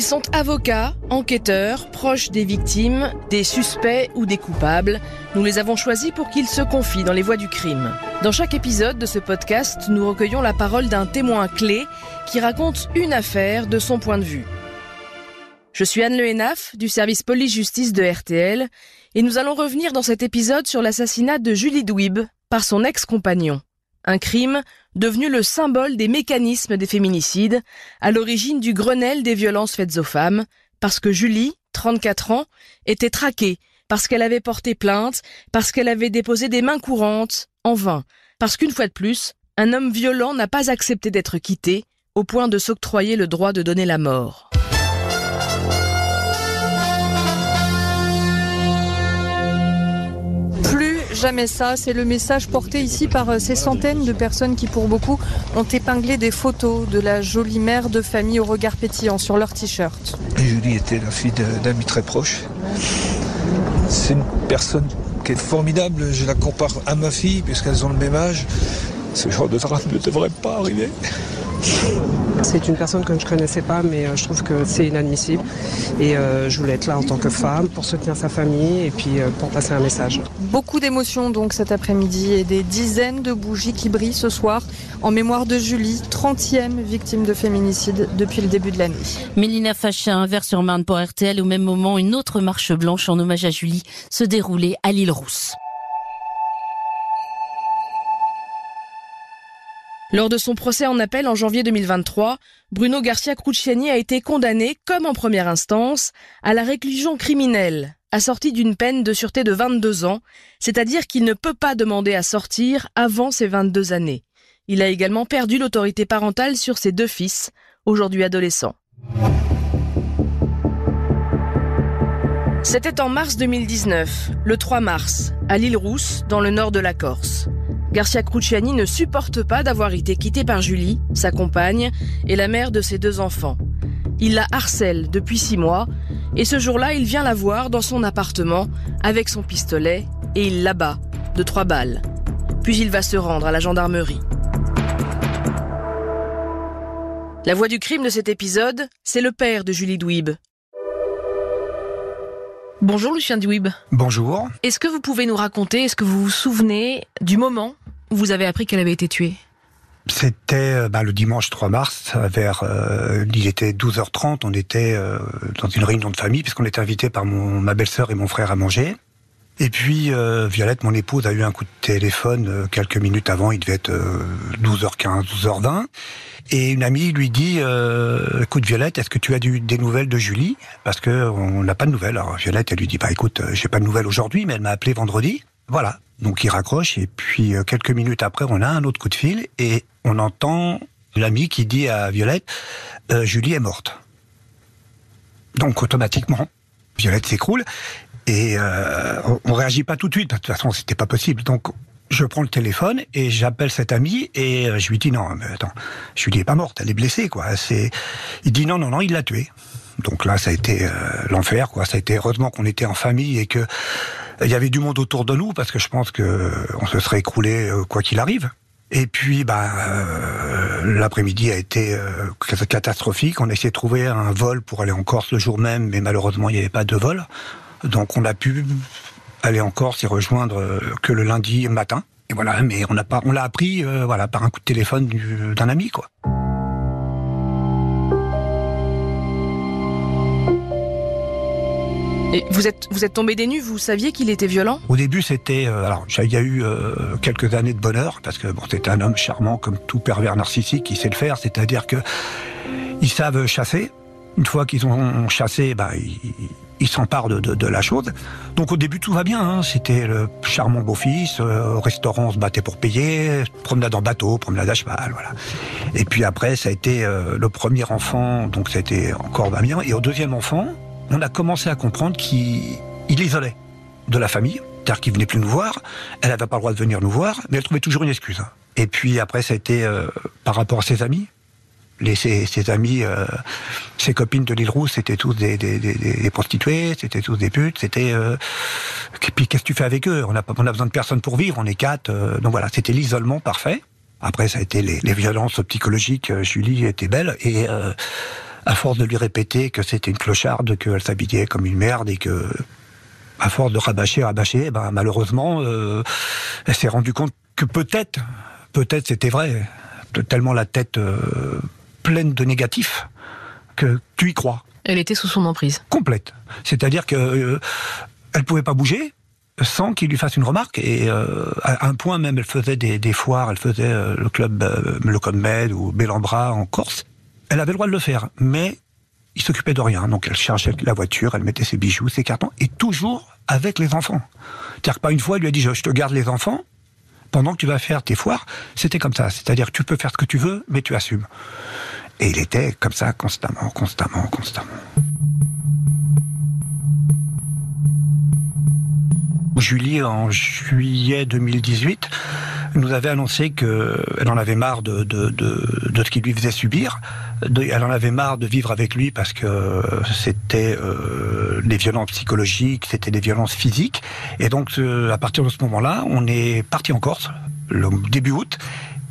Ils sont avocats, enquêteurs, proches des victimes, des suspects ou des coupables. Nous les avons choisis pour qu'ils se confient dans les voies du crime. Dans chaque épisode de ce podcast, nous recueillons la parole d'un témoin clé qui raconte une affaire de son point de vue. Je suis Anne Lehenaf du service police-justice de RTL et nous allons revenir dans cet épisode sur l'assassinat de Julie Douib par son ex-compagnon. Un crime devenu le symbole des mécanismes des féminicides, à l'origine du Grenelle des violences faites aux femmes, parce que Julie, 34 ans, était traquée, parce qu'elle avait porté plainte, parce qu'elle avait déposé des mains courantes, en vain, parce qu'une fois de plus, un homme violent n'a pas accepté d'être quitté, au point de s'octroyer le droit de donner la mort. Jamais ça. C'est le message porté ici par euh, ces centaines de personnes qui, pour beaucoup, ont épinglé des photos de la jolie mère de famille au regard pétillant sur leur t-shirt. Julie était la fille d'amis très proches. C'est une personne qui est formidable. Je la compare à ma fille puisqu'elles ont le même âge. Ce genre de drame ne devrait pas arriver. C'est une personne que je ne connaissais pas, mais euh, je trouve que c'est inadmissible. Et euh, je voulais être là en tant que femme pour soutenir sa famille et puis euh, pour passer un message. Beaucoup d'émotions donc cet après-midi et des dizaines de bougies qui brillent ce soir en mémoire de Julie, 30e victime de féminicide depuis le début de l'année. Mélina Fachin, vers sur Marne pour RTL. Au même moment, une autre marche blanche en hommage à Julie se déroulait à l'île Rousse. Lors de son procès en appel en janvier 2023, Bruno Garcia Cruciani a été condamné, comme en première instance, à la réclusion criminelle, assortie d'une peine de sûreté de 22 ans, c'est-à-dire qu'il ne peut pas demander à sortir avant ses 22 années. Il a également perdu l'autorité parentale sur ses deux fils, aujourd'hui adolescents. C'était en mars 2019, le 3 mars, à l'île Rousse, dans le nord de la Corse. Garcia Cruciani ne supporte pas d'avoir été quitté par Julie, sa compagne, et la mère de ses deux enfants. Il la harcèle depuis six mois, et ce jour-là, il vient la voir dans son appartement avec son pistolet, et il l'abat de trois balles. Puis il va se rendre à la gendarmerie. La voix du crime de cet épisode, c'est le père de Julie Douib. Bonjour Lucien Douib. Bonjour. Est-ce que vous pouvez nous raconter, est-ce que vous vous souvenez du moment vous avez appris qu'elle avait été tuée? C'était euh, bah, le dimanche 3 mars, vers euh, il était 12h30, on était euh, dans une réunion de famille puisqu'on était invité par mon, ma belle-sœur et mon frère à manger. Et puis Violette, mon épouse, a eu un coup de téléphone quelques minutes avant, il devait être 12h15, 12h20. Et une amie lui dit "Écoute Violette, est-ce que tu as des nouvelles de Julie? Parce que on n'a pas de nouvelles." Alors Violette, elle lui dit "Bah écoute, j'ai pas de nouvelles aujourd'hui, mais elle m'a appelé vendredi." Voilà. Donc il raccroche et puis euh, quelques minutes après, on a un autre coup de fil et on entend l'ami qui dit à Violette euh, Julie est morte. Donc automatiquement, Violette s'écroule et euh, on, réagit pas tout de suite. De toute façon, c'était pas possible. Donc je prends le téléphone et j'appelle cet ami et je lui dis non, mais attends, Julie est pas morte, elle est blessée quoi. C'est, il dit non non non, il l'a tuée. Donc là, ça a été l'enfer quoi. Ça a été heureusement qu'on était en famille et que il y avait du monde autour de nous parce que je pense que on se serait écroulé euh, quoi qu'il arrive. Et puis, bah, euh, l'après-midi a été euh, catastrophique. On a essayé de trouver un vol pour aller en Corse le jour même, mais malheureusement, il n'y avait pas de vol. Donc, on a pu aller en Corse et rejoindre que le lundi matin. Et voilà, mais on n'a pas, on l'a appris, voilà, par un coup de téléphone d'un ami, quoi. Et vous êtes vous êtes tombé des nues, vous saviez qu'il était violent? Au début, c'était euh, alors il y a eu euh, quelques années de bonheur parce que bon, c'était un homme charmant comme tout pervers narcissique qui sait le faire, c'est-à-dire que ils savent chasser. Une fois qu'ils ont chassé, bah, ils, s'emparent de, de, la chose. Donc au début tout va bien, hein. c'était le charmant beau-fils, euh, au restaurant on se battait pour payer, promenade en bateau, promenade à cheval, voilà. Et puis après ça a été le premier enfant, donc ça a été encore bien. Et au deuxième enfant, on a commencé à comprendre qu'il isolait de la famille, c'est-à-dire qu'il venait plus nous voir, elle n'avait pas le droit de venir nous voir, mais elle trouvait toujours une excuse. Et puis après, ça a été euh, par rapport à ses amis. Les, ses, amis, euh, ses copines de l'île Rousse, c'était tous des, prostituées, c'était tous des putes, c'était... Euh, puis qu'est-ce que tu fais avec eux? On a, on a besoin de personne pour vivre, on est quatre. donc voilà, c'était l'isolement parfait. Après, ça a été les, violences psychologiques. Julie était belle et à force de lui répéter que c'était une clocharde, qu'elle s'habillait comme une merde et que, à force de rabâcher, rabâcher, eh ben, malheureusement, euh, elle s'est rendue compte que peut-être, peut-être c'était vrai, tellement la tête euh, pleine de négatifs que tu y crois. Elle était sous son emprise. Complète. C'est-à-dire que euh, elle pouvait pas bouger sans qu'il lui fasse une remarque. Et euh, à un point même, elle faisait des, des foires, elle faisait euh, le club euh, le Club Med ou Bellambra en Corse. Elle avait le droit de le faire, mais il s'occupait de rien. Donc elle chargeait la voiture, elle mettait ses bijoux, ses cartons, et toujours avec les enfants. C'est-à-dire que pas une fois, il lui a dit je, je te garde les enfants pendant que tu vas faire tes foires. C'était comme ça. C'est-à-dire que tu peux faire ce que tu veux, mais tu assumes. Et il était comme ça constamment, constamment, constamment. Julie, en juillet 2018, nous avait annoncé qu'elle en avait marre de, de, ce qu'il lui faisait subir. Elle en avait marre de vivre avec lui parce que c'était euh, des violences psychologiques, c'était des violences physiques. Et donc, euh, à partir de ce moment-là, on est parti en Corse, le début août.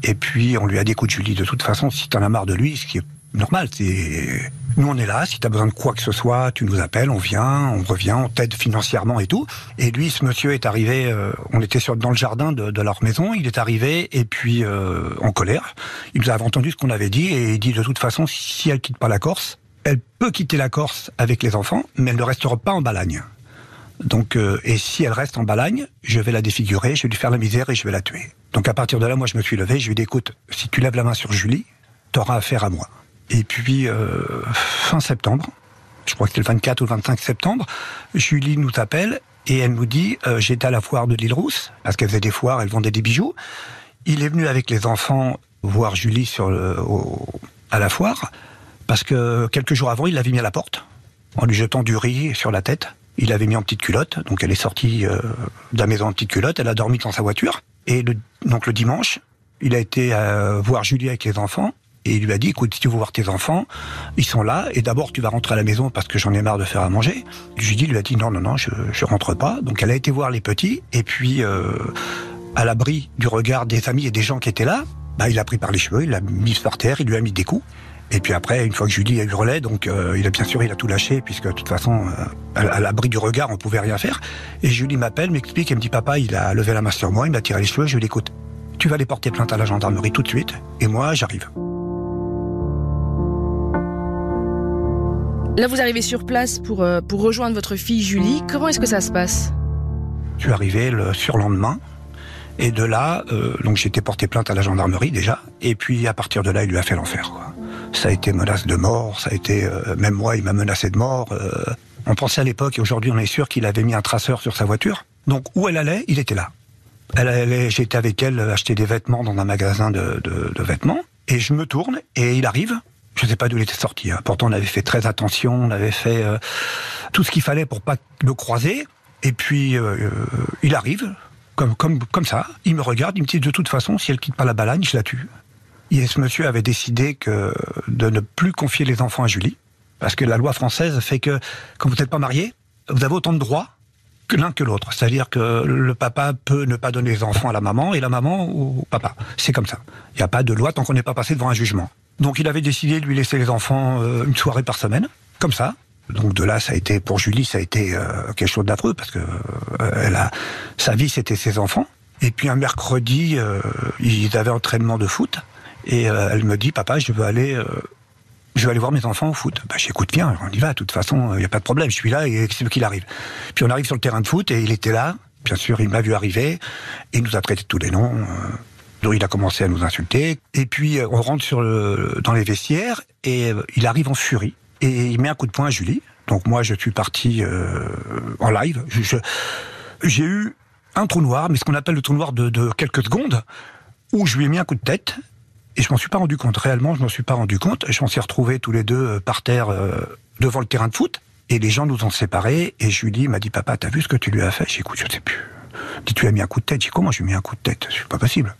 Et puis, on lui a dit, écoute, Julie, de toute façon, si t'en as marre de lui, ce qui est normal, c'est... Nous, on est là, si t'as besoin de quoi que ce soit, tu nous appelles, on vient, on revient, on t'aide financièrement et tout. Et lui, ce monsieur est arrivé, euh, on était dans le jardin de, de leur maison, il est arrivé, et puis, euh, en colère. Il nous avait entendu ce qu'on avait dit, et il dit, de toute façon, si elle quitte pas la Corse, elle peut quitter la Corse avec les enfants, mais elle ne restera pas en Balagne. Donc, euh, et si elle reste en Balagne, je vais la défigurer, je vais lui faire la misère et je vais la tuer. Donc à partir de là, moi je me suis levé, je lui ai dit écoute, si tu lèves la main sur Julie, t'auras affaire à moi. Et puis euh, fin septembre, je crois que c'était le 24 ou le 25 septembre, Julie nous appelle et elle nous dit euh, j'étais à la foire de l'île Rousse parce qu'elle faisait des foires, elle vendait des bijoux. Il est venu avec les enfants voir Julie sur le, au- à la foire parce que quelques jours avant, il l'avait mis à la porte en lui jetant du riz sur la tête. Il l'avait mis en petite culotte, donc elle est sortie euh, de la maison en petite culotte, elle a dormi dans sa voiture. Et le, donc le dimanche, il a été euh, voir Julie avec les enfants, et il lui a dit, écoute, si tu veux voir tes enfants, ils sont là, et d'abord tu vas rentrer à la maison parce que j'en ai marre de faire à manger. Julie lui a dit, non, non, non, je, je rentre pas. Donc elle a été voir les petits, et puis euh, à l'abri du regard des amis et des gens qui étaient là, bah, il l'a pris par les cheveux, il l'a mis par terre, il lui a mis des coups. Et puis après, une fois que Julie a hurlé, donc euh, il a bien sûr il a tout lâché puisque de toute façon, euh, à, à l'abri du regard, on pouvait rien faire. Et Julie m'appelle, m'explique, elle me dit papa, il a levé la main sur moi, il m'a tiré les cheveux. Je lui dis écoute, tu vas aller porter plainte à la gendarmerie tout de suite, et moi j'arrive. Là, vous arrivez sur place pour, euh, pour rejoindre votre fille Julie. Comment est-ce que ça se passe? Je suis arrivé le surlendemain. Et de là, euh, donc été porté plainte à la gendarmerie déjà. Et puis à partir de là, il lui a fait l'enfer. Ça a été menace de mort. Ça a été euh, même moi, il m'a menacé de mort. euh. on pensait à l'époque et aujourd'hui, on est sûr qu'il avait mis un traceur sur sa voiture. Donc où elle allait, il était là. Elle allait, j'étais avec elle acheter des vêtements dans un magasin de- de vêtements. Et je me tourne et il arrive. Je ne sais pas d'où il était sorti. hein. Pourtant, on avait fait très attention. On avait fait euh, tout ce qu'il fallait pour pas le croiser. Et puis, euh, euh, il arrive, comme, comme, comme ça. Il me regarde, il me dit de toute façon, si elle quitte pas la balagne, je la tue. Et ce monsieur avait décidé de ne plus confier les enfants à Julie, parce que la loi française fait que quand vous n'êtes pas marié, vous avez autant de droits que l'un que l'autre. C'est-à-dire que le papa peut ne pas donner les enfants à la maman et la maman au papa. C'est comme ça. Il n'y a pas de loi tant qu'on n'est pas passé devant un jugement. Donc il avait décidé de lui laisser les enfants euh, une soirée par semaine, comme ça. Donc de là, ça a été pour Julie, ça a été euh, quelque chose d'affreux parce que euh, elle a sa vie, c'était ses enfants. Et puis un mercredi, ils avaient entraînement de foot et elle me dit, papa, je veux aller, je vais aller voir mes enfants au foot. Bah j'écoute bien, on y va. De toute façon, il n'y a pas de problème. Je suis là et c'est ce qu'il arrive. Puis on arrive sur le terrain de foot et il était là. Bien sûr, il m'a vu arriver et il nous a traité tous les noms. Donc il a commencé à nous insulter. Et puis euh, on rentre sur le, dans les vestiaires et euh, il arrive en furie et il met un coup de poing à Julie. Donc moi je suis parti euh, en live. J'ai eu un trou noir, mais ce qu'on appelle le trou noir de, de quelques secondes, où je lui ai mis un coup de tête et je m'en suis pas rendu compte. Réellement, je m'en suis pas rendu compte. Je m'en suis retrouvé tous les deux euh, par terre euh, devant le terrain de foot. Et les gens nous ont séparés. Et Julie m'a dit, papa, t'as vu ce que tu lui as fait? J'ai dit, écoute, je sais plus. Dit, tu as mis un coup de tête. J'ai comment je lui ai mis un coup de tête? C'est pas possible.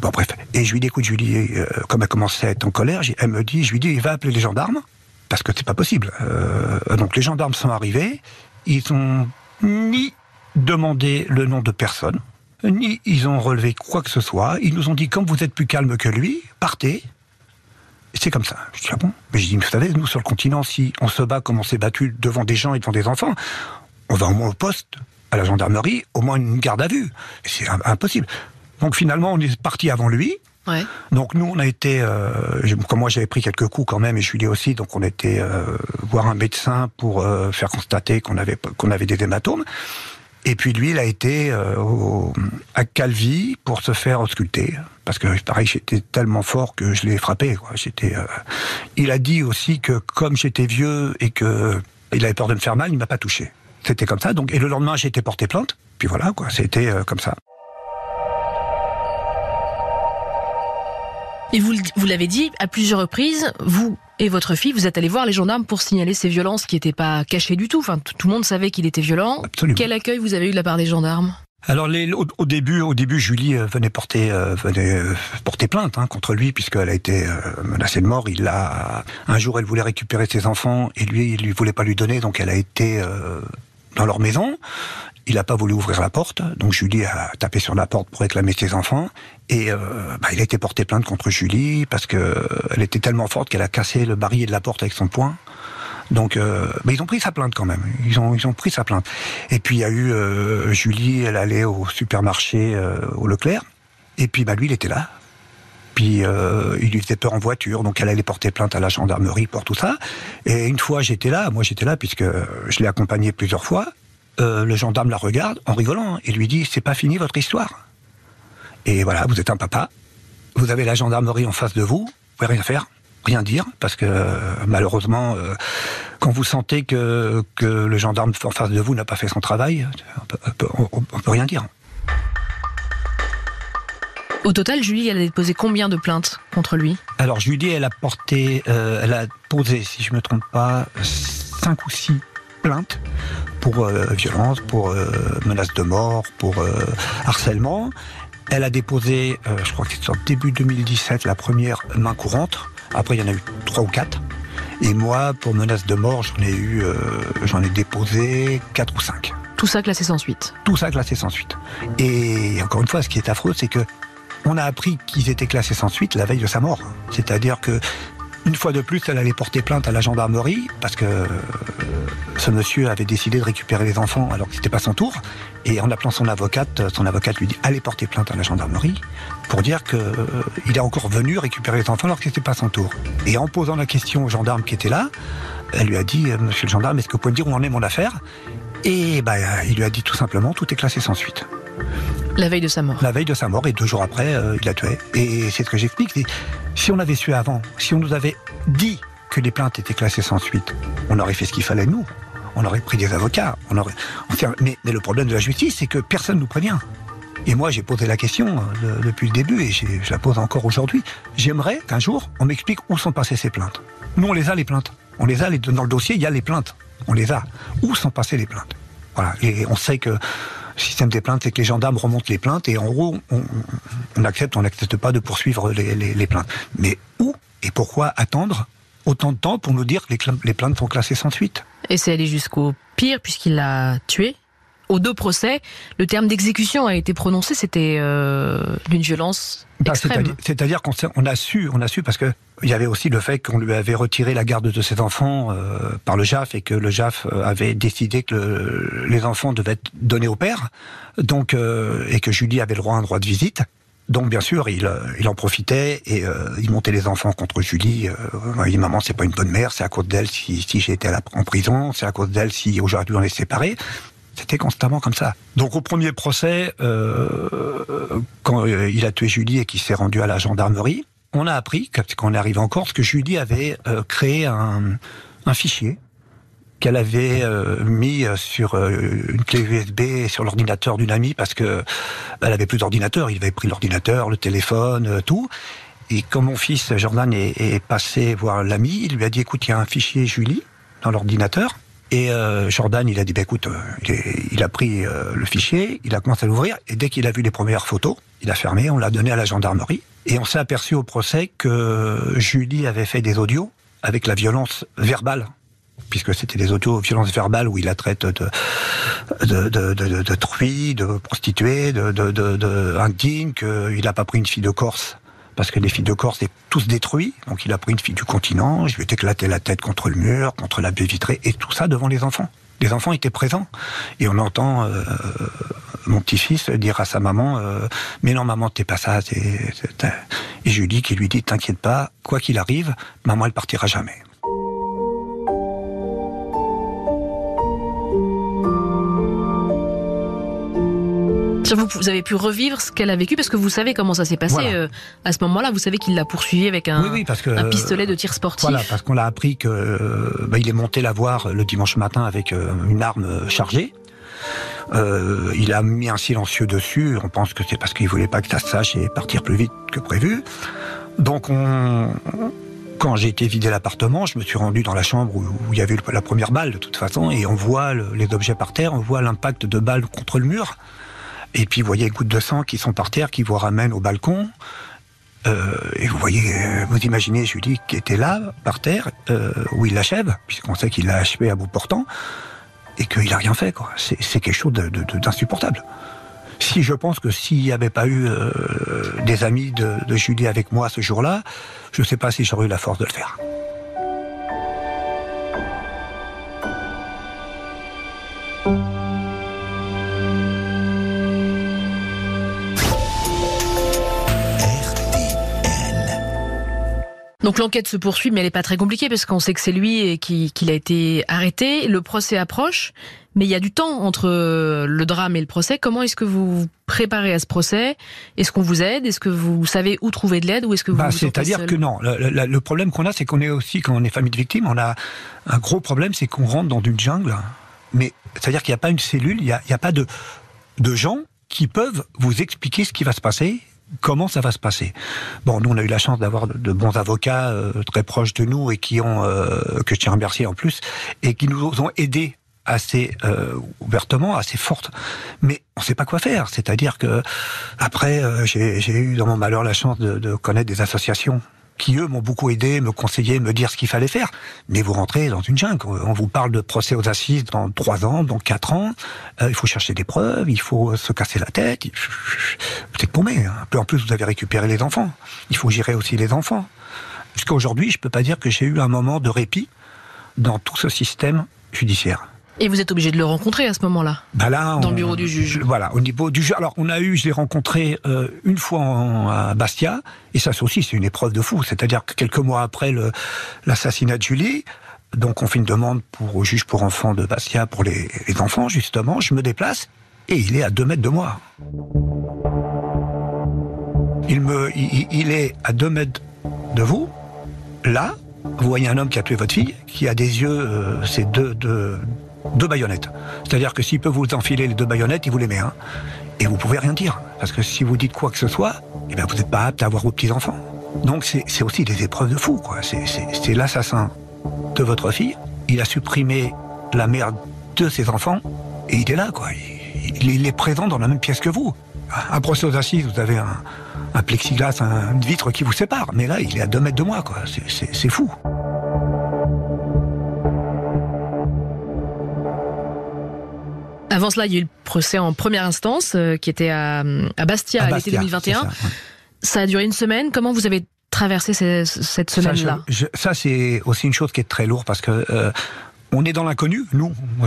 Bon, bref. Et je lui dis, écoute, Julie, euh, comme elle commençait à être en colère, j'ai- elle me dit, je lui dis, va appeler les gendarmes. Parce que c'est pas possible. Euh, donc les gendarmes sont arrivés. Ils ont ni demandé le nom de personne, ni ils ont relevé quoi que ce soit. Ils nous ont dit, comme vous êtes plus calme que lui, partez. c'est comme ça. Je dis, ah bon? Mais je dis, vous savez, nous, sur le continent, si on se bat comme on s'est battu devant des gens et devant des enfants, on va au moins au poste, à la gendarmerie, au moins une garde à vue. C'est impossible. Donc finalement, on est parti avant lui. Ouais. Donc nous, on a été, euh, comme moi j'avais pris quelques coups quand même, et Julie aussi, donc on était euh, voir un médecin pour euh, faire constater qu'on avait qu'on avait des hématomes. Et puis lui, il a été au- à Calvi pour se faire ausculter. Parce que pareil, j'étais tellement fort que je l'ai frappé. Quoi. J'étais, Il a dit aussi que comme j'étais vieux et que il avait peur de me faire mal, il m'a pas touché. C'était comme ça. Donc et le lendemain, j'ai été porté plainte. Puis voilà, quoi. C'était euh, comme ça. Et vous, l'avez dit à plusieurs reprises, vous et votre fille, vous êtes allés voir les gendarmes pour signaler ces violences qui n'étaient pas cachées du tout. Enfin, tout le monde savait qu'il était violent. Absolument. Quel accueil vous avez eu de la part des gendarmes? Alors les, au, au début, au début, Julie euh, venait porter euh, venait euh, porter plainte hein, contre lui puisqu'elle a été menacée de mort. Il a un jour, elle voulait récupérer ses enfants et lui, il lui voulait pas lui donner, donc elle a été dans leur maison. Il n'a pas voulu ouvrir la porte, donc Julie a tapé sur la porte pour réclamer ses enfants. Et euh, bah, il a été porté plainte contre Julie parce que euh, était tellement forte qu'elle a cassé le barillet de la porte avec son poing. Donc, euh, mais ils ont pris sa plainte quand même. Ils ont, pris sa plainte. Et puis il y a eu Julie, elle allait au supermarché au Leclerc. Et puis bah lui, il était là. Puis euh, il lui faisait peur en voiture, donc elle allait porter plainte à la gendarmerie pour tout ça. Et une fois j'étais là, moi j'étais là puisque je l'ai accompagné plusieurs fois. euh, le gendarme la regarde en rigolant et lui dit c'est pas fini votre histoire. Et voilà, vous êtes un papa, vous avez la gendarmerie en face de vous, vous pouvez rien faire, rien dire, parce que malheureusement, euh, quand vous sentez que, que le gendarme en face de vous n'a pas fait son travail, on peut, on peut rien dire. Au total, Julie, elle a déposé combien de plaintes contre lui Alors Julie, elle a porté, euh, elle a posé, si je me trompe pas, cinq ou six plaintes pour euh, violence, pour euh, menace de mort, pour euh, harcèlement. Elle a déposé, je crois que c'est en début 2017, la première main courante. Après, il y en a eu trois ou quatre. Et moi, pour menace de mort, j'en ai eu, euh, j'en ai déposé quatre ou cinq. Tout ça classé sans suite. Tout ça classé sans suite. Et encore une fois, ce qui est affreux, c'est que on a appris qu'ils étaient classés sans suite la veille de sa mort. C'est-à-dire que une fois de plus, elle allait porter plainte à la gendarmerie parce que euh, ce monsieur avait décidé de récupérer les enfants alors que c'était pas son tour. Et en appelant son avocate, son avocate lui dit allez porter plainte à la gendarmerie pour dire que euh, il est encore venu récupérer les enfants alors que c'était pas son tour. Et en posant la question au gendarme qui était là, elle lui a dit euh, Monsieur le gendarme, est-ce que vous pouvez me dire où en est mon affaire? Et bah, il lui a dit tout simplement tout est classé sans suite La veille de sa mort. la veille de sa mort et deux jours après, euh, il la tué. Et c'est ce que j'explique. Si on avait su avant, si on nous avait dit que les plaintes étaient classées sans suite, on aurait fait ce qu'il fallait nous. On aurait pris des avocats. On aurait. mais, le problème de la justice, c'est que personne nous prévient. Et moi, j'ai posé la question euh, depuis le début et je la pose encore aujourd'hui. J'aimerais qu'un jour, on m'explique où sont passées ces plaintes. Nous, on les a, les plaintes. On les a, les- dans le dossier, il y a les plaintes. On les a. Où sont passées les plaintes? Voilà. Et on sait que le système des plaintes, c'est que les gendarmes remontent les plaintes et en gros, on, accepte, on n'accepte pas de poursuivre les, plaintes. Mais où et pourquoi attendre autant de temps pour nous dire que les plaintes sont classées sans suite? Et c'est allé jusqu'au pire puisqu'il l'a tué. Aux deux procès, le terme d'exécution a été prononcé, c'était euh, d'une violence Bah, extrême. c'est-à-dire- qu'on on a su, on a su parce que il y avait aussi le fait qu'on lui avait retiré la garde de ses enfants euh, par le JAF et que le JAF euh, avait décidé que le- les enfants devaient être donnés au père, donc euh, et que Julie avait le droit à un droit de visite. Donc bien sûr, il, il en profitait et euh, il montait les enfants contre Julie. Euh, il dit maman, c'est pas une bonne mère, c'est à cause d'elle si, si j'ai été à la- en prison, c'est à cause d'elle si aujourd'hui on est séparés. C'était constamment comme ça. Donc au premier procès, euh, quand euh, il a tué Julie et qu'il s'est rendu à la gendarmerie, on a appris, quand on est arrivé en Corse, que Julie avait euh, créé un, fichier qu'elle avait mis sur une clé USB sur l'ordinateur d'une amie parce que elle avait plus d'ordinateur. Il avait pris l'ordinateur, le téléphone, tout. Et quand mon fils Jordan est, est passé voir l'ami, il lui a dit écoute, il y a un fichier Julie dans l'ordinateur. Et euh, Jordan, il a dit, bah, écoute, euh, il, a pris euh, le fichier, il a commencé à l'ouvrir, et dès qu'il a vu les premières photos, il a fermé, on l'a donné à la gendarmerie. Et on s'est aperçu au procès que Julie avait fait des audios avec la violence verbale, puisque c'était des audios violence verbale où il la traite de de, de, de, de, truie, de prostituée, de indigne, qu'il n'a pas pris une fille de Corse parce que les filles de Corse étaient tous détruits. Donc il a pris une fille du continent, je lui ai éclaté la tête contre le mur, contre la baie vitrée, et tout ça devant les enfants. Les enfants étaient présents. Et on entend euh, mon petit-fils dire à sa maman euh, Mais non, maman, t'es pas ça. Et Julie qui lui dit T'inquiète pas, quoi qu'il arrive, maman, elle partira jamais. Vous, avez pu revivre ce qu'elle a vécu parce que vous savez comment ça s'est passé euh, à ce moment-là. Vous savez qu'il l'a poursuivi avec un, un pistolet de tir sportif. Voilà, parce qu'on l'a appris que euh, bah, il est monté la voir le dimanche matin avec euh, une arme chargée. il a mis un silencieux dessus. On pense que c'est parce qu'il voulait pas que ça se sache et partir plus vite que prévu. Donc on, quand j'ai été vider l'appartement, je me suis rendu dans la chambre où, il y avait la première balle de toute façon, et on voit les objets par terre, on voit l'impact de balles contre le mur. Et puis vous voyez gouttes de sang qui sont par terre, qui vous ramènent au balcon. Euh, et vous voyez, euh, vous imaginez Julie qui était là, par terre, euh, où il l'achève, puisqu'on sait qu'il l'a achevé à bout portant, et qu'il n'a rien fait. C'est, quelque chose d'insupportable. Si je pense que s'il n'y avait pas eu des amis de Julie avec moi ce jour-là, je ne sais pas si j'aurais eu la force de le faire. Donc l'enquête se poursuit, mais elle n'est pas très compliquée parce qu'on sait que c'est lui qui, qui a été arrêté. Le procès approche, mais il y a du temps entre le drame et le procès. Comment est-ce que vous vous préparez à ce procès? Est-ce qu'on vous aide? Est-ce que vous savez où trouver de l'aide ou est-ce que vous, bah, C'est-à-dire que non. Le, le problème qu'on a, c'est qu'on est aussi quand on est famille de victimes, on a un gros problème, c'est qu'on rentre dans une jungle. Mais c'est-à-dire qu'il n'y a pas une cellule, il n'y a, a, pas de de gens qui peuvent vous expliquer ce qui va se passer comment ça va se passer? Bon, nous on a eu la chance d'avoir de, bons avocats euh, très proches de nous et qui ont euh, que je tiens à remercier en plus et qui nous ont aidés assez euh, ouvertement, assez forte. Mais on ne sait pas quoi faire. C'est-à-dire que après, j'ai eu dans mon malheur la chance de, de connaître des associations qui eux m'ont beaucoup aidé, me conseillé, me dire ce qu'il fallait faire. Mais vous rentrez dans une jungle. On vous parle de procès aux assises dans trois ans, dans quatre ans. Euh, il faut chercher des preuves, il faut se casser la tête. Vous êtes paumé. Hein. En plus, vous avez récupéré les enfants. Il faut gérer aussi les enfants. Jusqu'à aujourd'hui, je peux pas dire que j'ai eu un moment de répit dans tout ce système judiciaire. Et vous êtes obligé de le rencontrer à ce moment-là bah là, Dans le bureau du juge Voilà, au niveau du juge. Alors, on a eu, je l'ai rencontré euh, une fois à Bastia, et ça aussi, c'est une épreuve de fou. C'est-à-dire que quelques mois après l'assassinat de Julie, donc on fait une demande pour, au juge pour enfants de Bastia, pour les, enfants, justement, je me déplace, et il est à deux mètres de moi. Il, me, il, est à deux mètres de vous, là, vous voyez un homme qui a tué votre fille, qui a des yeux, euh, c'est deux, deux, deux baïonnettes. C'est-à-dire que s'il peut vous enfiler les deux baïonnettes, il vous les met. Hein. Et vous pouvez rien dire. Parce que si vous dites quoi que ce soit, eh bien, vous n'êtes pas apte à avoir vos petits-enfants. Donc c'est aussi des épreuves de fou. C'est l'assassin de votre fille. Il a supprimé la mère de ses enfants et il est là. quoi. Il, est présent dans la même pièce que vous. Un procès aux assises, vous avez un, un plexiglas, une vitre qui vous sépare. Mais là, il est à deux mètres de moi. quoi. C'est fou. Avant cela, il y a eu le procès en première instance euh, qui était à, Bastia à, l'été 2021. Ça, a duré une semaine. Comment vous avez traversé cette semaine-là? Ça, c'est aussi une chose qui est très lourde parce que euh, on est dans l'inconnu. Nous, moi,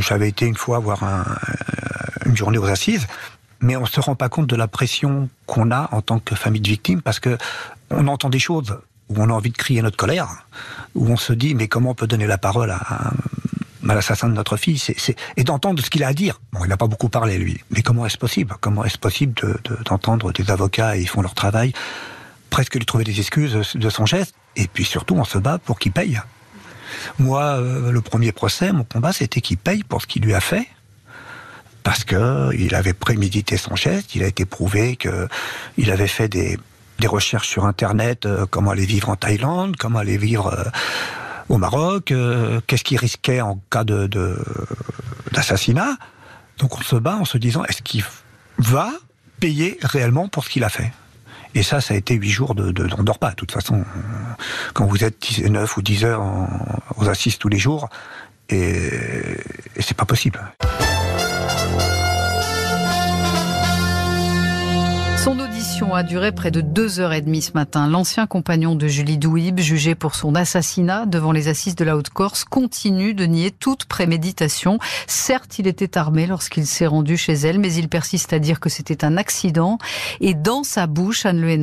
j'avais été une fois voir un, une journée aux assises, mais on se rend pas compte de la pression qu'on a en tant que famille de victimes parce que on entend des choses où on a envie de crier notre colère, où on se dit mais comment on peut donner la parole à à l'assassin de notre fille, c'est, et d'entendre ce qu'il a à dire. Bon, il n'a pas beaucoup parlé, lui. Mais comment est-ce possible? Comment est-ce possible d'entendre des avocats, et ils font leur travail, presque lui trouver des excuses de son geste, et puis surtout, on se bat pour qu'il paye. Moi, euh, le premier procès, mon combat, c'était qu'il paye pour ce qu'il lui a fait, parce que il avait prémédité son geste, il a été prouvé que il avait fait des, des recherches sur Internet, euh, comment aller vivre en Thaïlande, comment aller vivre... Euh, au Maroc, euh, qu'est-ce qu'il risquait en cas de d'assassinat. Donc on se bat en se disant est-ce qu'il va payer réellement pour ce qu'il a fait? Et ça, ça a été huit jours de, de on dort pas. De toute façon, quand vous êtes 9 ou 10 heures aux assises tous les jours, et, et c'est pas possible. A duré près de deux heures et demie ce matin. L'ancien compagnon de Julie Douib, jugé pour son assassinat devant les assises de la Haute-Corse, continue de nier toute préméditation. Certes, il était armé lorsqu'il s'est rendu chez elle, mais il persiste à dire que c'était un accident. Et dans sa bouche, Anne Le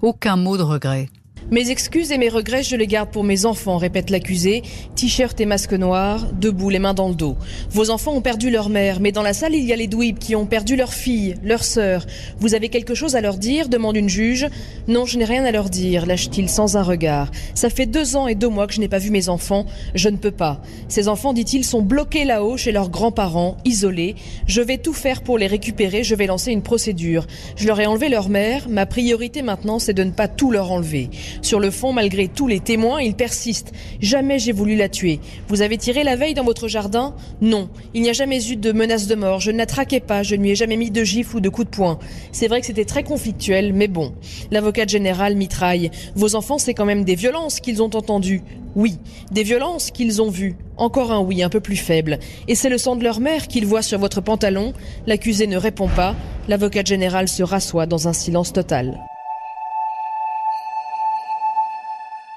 aucun mot de regret. Mes excuses et mes regrets, je les garde pour mes enfants, répète l'accusé, t-shirt et masque noir, debout, les mains dans le dos. Vos enfants ont perdu leur mère, mais dans la salle, il y a les douibs qui ont perdu leur fille, leur sœur. Vous avez quelque chose à leur dire demande une juge. Non, je n'ai rien à leur dire, lâche-t-il sans un regard. Ça fait deux ans et deux mois que je n'ai pas vu mes enfants, je ne peux pas. Ces enfants, dit-il, sont bloqués là-haut chez leurs grands-parents, isolés. Je vais tout faire pour les récupérer, je vais lancer une procédure. Je leur ai enlevé leur mère, ma priorité maintenant, c'est de ne pas tout leur enlever. Sur le fond, malgré tous les témoins, il persiste. Jamais j'ai voulu la tuer. Vous avez tiré la veille dans votre jardin? Non. Il n'y a jamais eu de menace de mort. Je ne la traquais pas. Je ne lui ai jamais mis de gifle ou de coup de poing. C'est vrai que c'était très conflictuel, mais bon. L'avocat général mitraille. Vos enfants, c'est quand même des violences qu'ils ont entendues. Oui, des violences qu'ils ont vues. Encore un oui, un peu plus faible. Et c'est le sang de leur mère qu'ils voient sur votre pantalon. L'accusé ne répond pas. L'avocat général se rassoit dans un silence total.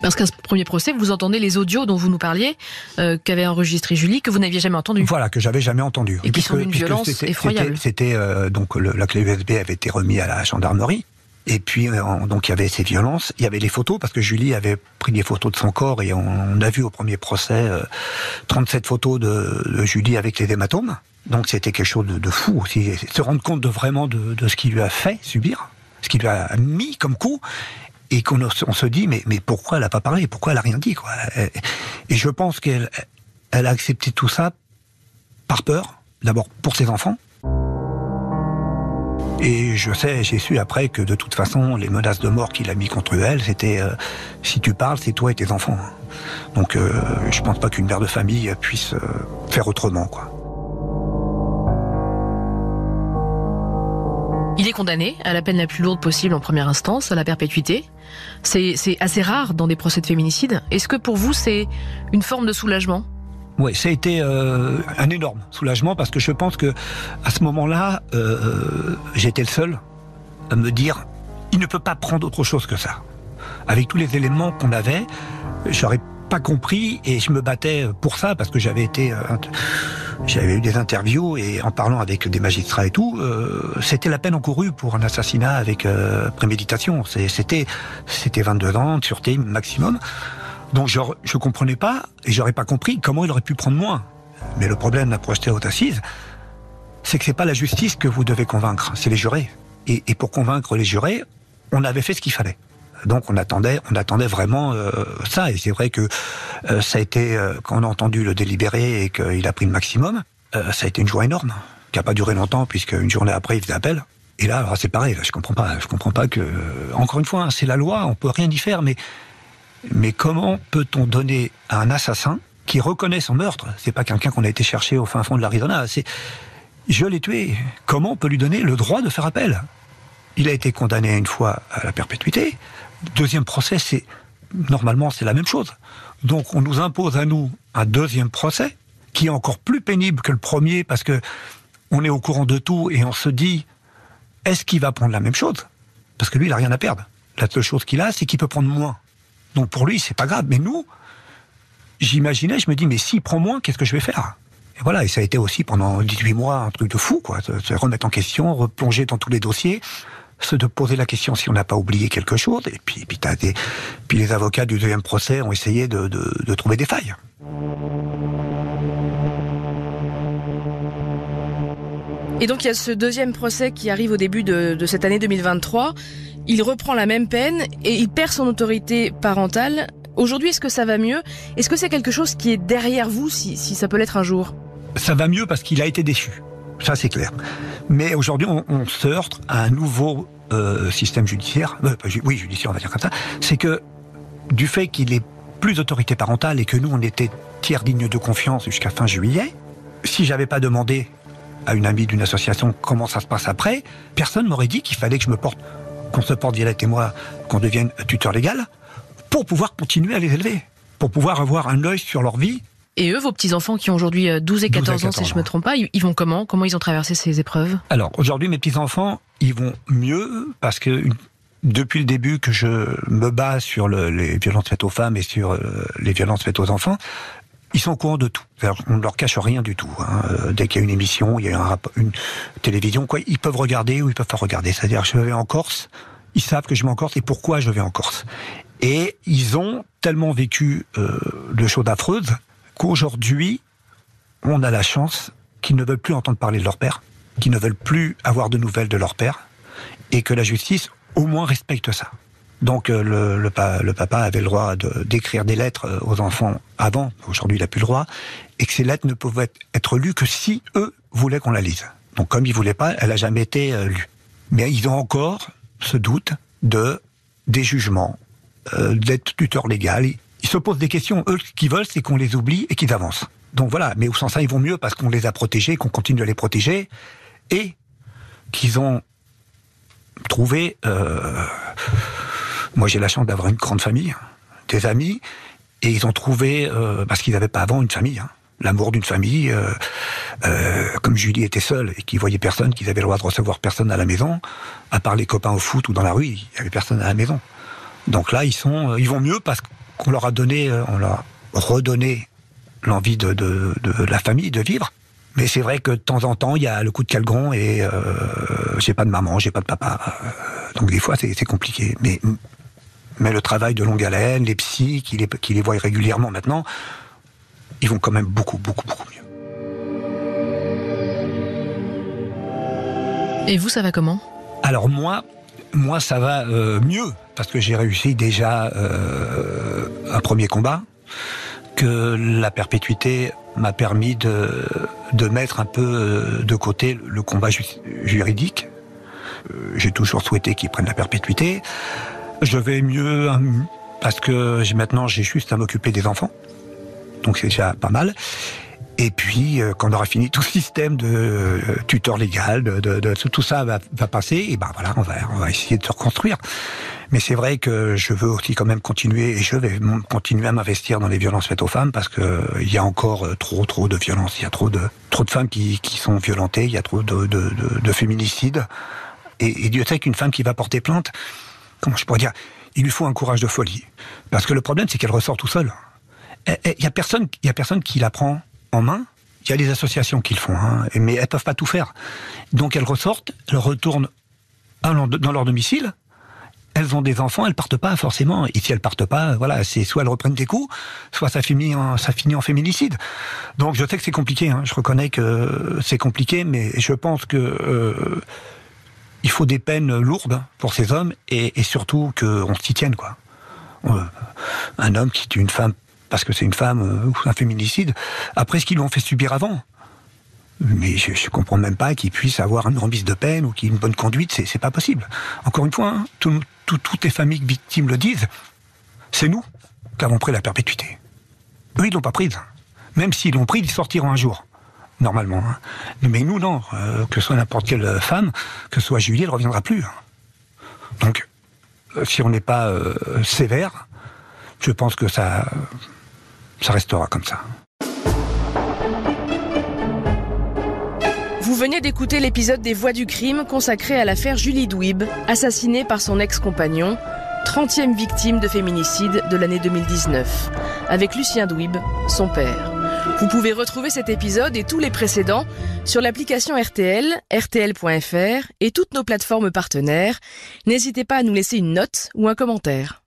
Parce qu'à ce premier procès, vous entendez les audios dont vous nous parliez, euh, qu'avait enregistré Julie, que vous n'aviez jamais entendu. Voilà, que j'avais jamais entendu. Et qui sont d'une violence effroyable. C'était euh, donc le, la clé USB avait été remise à la gendarmerie. Et puis euh, donc il y avait ces violences, il y avait les photos parce que Julie avait pris des photos de son corps et on, a vu au premier procès 37 euh, photos de, de, Julie avec les hématomes. Donc c'était quelque chose de, de, fou aussi, se rendre compte de vraiment de, de ce qu'il lui a fait subir, ce qu'il lui a mis comme coup et qu'on on se dit mais, mais pourquoi elle n'a pas parlé? Pourquoi elle n'a rien dit quoi? Et je pense qu'elle elle a accepté tout ça par peur, d'abord pour ses enfants. Et je sais, j'ai su après que de toute façon, les menaces de mort qu'il a mis contre elle, c'était euh, si tu parles, c'est toi et tes enfants. Donc euh, je pense pas qu'une mère de famille puisse euh, faire autrement quoi. Il est condamné à la peine la plus lourde possible en première instance, à la perpétuité. C'est assez rare dans des procès de féminicide. Est-ce que pour vous, c'est une forme de soulagement? Oui, ça a été euh, un énorme soulagement parce que je pense que à ce moment-là, euh, j'étais le seul à me dire il ne peut pas prendre autre chose que ça. Avec tous les éléments qu'on avait, j'aurais pas compris et je me battais pour ça parce que j'avais été euh, j'avais eu des interviews et en parlant avec des magistrats et tout, euh, c'était la peine encourue pour un assassinat avec euh, préméditation. C'était c'était 22 ans sûreté maximum. Donc je je comprenais pas et j'aurais pas compris comment il aurait pu prendre moins. Mais le problème d'un procès haute assise, c'est que c'est pas la justice que vous devez convaincre, c'est les jurés. Et, et pour convaincre les jurés, on avait fait ce qu'il fallait. Donc on attendait, on attendait vraiment euh, ça. Et c'est vrai que euh, ça a été euh, quand on a entendu le délibéré et qu'il a pris le maximum, ça a été une joie énorme qui a pas duré longtemps puisque une journée après il faisait appel. Et là, c'est pareil. Je comprends pas. Je comprends pas que. Encore une fois, hein, c'est la loi. On peut rien y faire. Mais mais comment peut-on donner à un assassin qui reconnaît son meurtre? C'est pas quelqu'un qu'on a été chercher au fin fond de l'Arizona. C'est je l'ai tué. Comment on peut lui donner le droit de faire appel? Il a été condamné une fois à la perpétuité. Deuxième procès, c'est normalement c'est la même chose. Donc on nous impose à nous un deuxième procès qui est encore plus pénible que le premier parce que on est au courant de tout et on se dit est-ce qu'il va prendre la même chose? Parce que lui, il a rien à perdre. La seule chose qu'il a, c'est qu'il peut prendre moins. Donc pour lui, c'est pas grave. Mais nous, j'imaginais, je me dis mais s'il prend moins, qu'est-ce que je vais faire? Et voilà, et ça a été aussi pendant 18 mois un truc de fou, quoi. Se remettre en question, replonger dans tous les dossiers se de poser la question si on n'a pas oublié quelque chose. Et puis, puis, des, puis les avocats du deuxième procès ont essayé de, de, de trouver des failles. Et donc il y a ce deuxième procès qui arrive au début de, de, cette année 2023. Il reprend la même peine et il perd son autorité parentale. Aujourd'hui, est-ce que ça va mieux? Est-ce que c'est quelque chose qui est derrière vous, si, si ça peut l'être un jour? Ça va mieux parce qu'il a été déçu. Ça, c'est clair. Mais aujourd'hui, on, se heurte à un nouveau euh, système judiciaire. Euh, oui, judiciaire, on va dire comme ça. C'est que du fait qu'il est plus d'autorité parentale et que nous, on était tiers digne de confiance jusqu'à fin juillet, si j'avais pas demandé à une amie d'une association comment ça se passe après, personne m'aurait dit qu'il fallait que je me porte, qu'on se porte Violette et moi, qu'on devienne tuteur légal, pour pouvoir continuer à les élever, pour pouvoir avoir un œil sur leur vie Et eux, vos petits-enfants qui ont aujourd'hui 12 et 14, ans, si je me trompe pas, ils vont comment? Comment ils ont traversé ces épreuves? Alors, aujourd'hui, mes petits-enfants, ils vont mieux parce que depuis le début que je me bats sur les violences faites aux femmes et sur les violences faites aux enfants, ils sont au courant de tout. On ne leur cache rien du tout. Hein. Euh, dès qu'il y a une émission, il y a une télévision, quoi, ils peuvent regarder ou ils peuvent pas regarder. C'est-à-dire, je vais en Corse, ils savent que je vais en Corse et pourquoi je vais en Corse. Et ils ont tellement vécu euh, de choses affreuses qu'aujourd'hui, on a la chance qu'ils ne veulent plus entendre parler de leur père, qu'ils ne veulent plus avoir de nouvelles de leur père, et que la justice, au moins, respecte ça. Donc euh, le, papa avait le droit d'écrire des lettres euh, aux enfants avant, aujourd'hui il n'a plus le droit, et que ces lettres ne pouvaient être lues que si eux voulaient qu'on la lise. Donc comme ils voulaient pas, elle n'a jamais été euh, lue. Mais ils ont encore ce doute de des jugements, d'être tuteur légal. Ils se posent des questions. Eux, ce qu'ils veulent, c'est qu'on les oublie et qu'ils avancent. Donc voilà. Mais au sens ça, ils vont mieux parce qu'on les a protégés, qu'on continue à les protéger, et qu'ils ont trouvé moi, j'ai la chance d'avoir une grande famille, des amis, et ils ont trouvé, euh, parce qu'ils n'avaient pas avant une famille, hein, l'amour d'une famille. Euh, euh, comme Julie était seule et qu'ils voyaient personne, qu'ils avaient le droit de recevoir personne à la maison, à part les copains au foot ou dans la rue, il n'y avait personne à la maison. Donc là, ils sont, ils vont mieux parce qu'on leur a donné, on leur a redonné l'envie de, de, de, la famille, de vivre. Mais c'est vrai que de temps en temps, il y a le coup de calgron et euh, j'ai pas de maman, j'ai pas de papa. Donc des fois, c'est compliqué. Mais mais le travail de longue haleine, les psys qui les, qui les voient régulièrement maintenant, ils vont quand même beaucoup, beaucoup, beaucoup mieux. Et vous, ça va comment? Alors moi, moi, ça va euh, mieux parce que j'ai réussi déjà euh, un premier combat, que la perpétuité m'a permis de, de mettre un peu euh, de côté le combat juridique. J'ai toujours souhaité qu'ils prennent la perpétuité. Je vais mieux hein, parce que maintenant j'ai juste à m'occuper des enfants. Donc c'est déjà pas mal. Et puis, euh, quand on aura fini tout ce système de euh, tuteur légal, de, de, tout ça va, va, passer, et ben voilà, on va, on va essayer de se reconstruire. Mais c'est vrai que je veux aussi quand même continuer, et je vais continuer à m'investir dans les violences faites aux femmes, parce que euh, il y a encore trop, trop de violences. Il y a trop de, trop de femmes qui, qui sont violentées. Il y a trop de, de, de féminicides. Et, et Dieu sait qu'une femme qui va porter plainte, comment je pourrais dire, il lui faut un courage de folie. Parce que le problème, c'est qu'elle ressort tout seule. Il y a personne, il y a personne qui la prend en main. Il y a les associations qui le font, hein, mais elles peuvent pas tout faire. Donc elles ressortent, elles retournent dans leur domicile. Elles ont des enfants, elles partent pas forcément. Et si elles partent pas, voilà, c'est soit elles reprennent des coups, soit ça finit en, ça finit en féminicide. Donc je sais que c'est compliqué. Hein. Je reconnais que c'est compliqué, mais je pense que euh, il faut des peines lourdes pour ces hommes et, surtout qu'on s'y tienne, quoi. Euh, un homme qui tue une femme parce que c'est une femme euh, ou un féminicide, après ce qu'ils lui ont fait subir avant. Mais je, ne comprends même pas qu'il puisse avoir une remise de peine ou qu'il ait une bonne conduite, c'est pas possible. Encore une fois, hein, toutes les familles victimes le disent, c'est nous qui avons pris la perpétuité. Eux, ils l'ont pas prise. Même s'ils l'ont prise, ils sortiront un jour normalement. Hein. Mais nous, non. Euh, que ce soit n'importe quelle femme, que ce soit Julie, elle ne reviendra plus. Donc, euh, si on n'est pas sévère, je pense que ça, ça restera comme ça. Vous venez d'écouter l'épisode des Voix du crime consacré à l'affaire Julie Douib, assassinée par son ex-compagnon, 30e victime de féminicide de l'année 2019, avec Lucien Douib, son père. Vous pouvez retrouver cet épisode et tous les précédents sur l'application RTL, rtl.fr et toutes nos plateformes partenaires. N'hésitez pas à nous laisser une note ou un commentaire.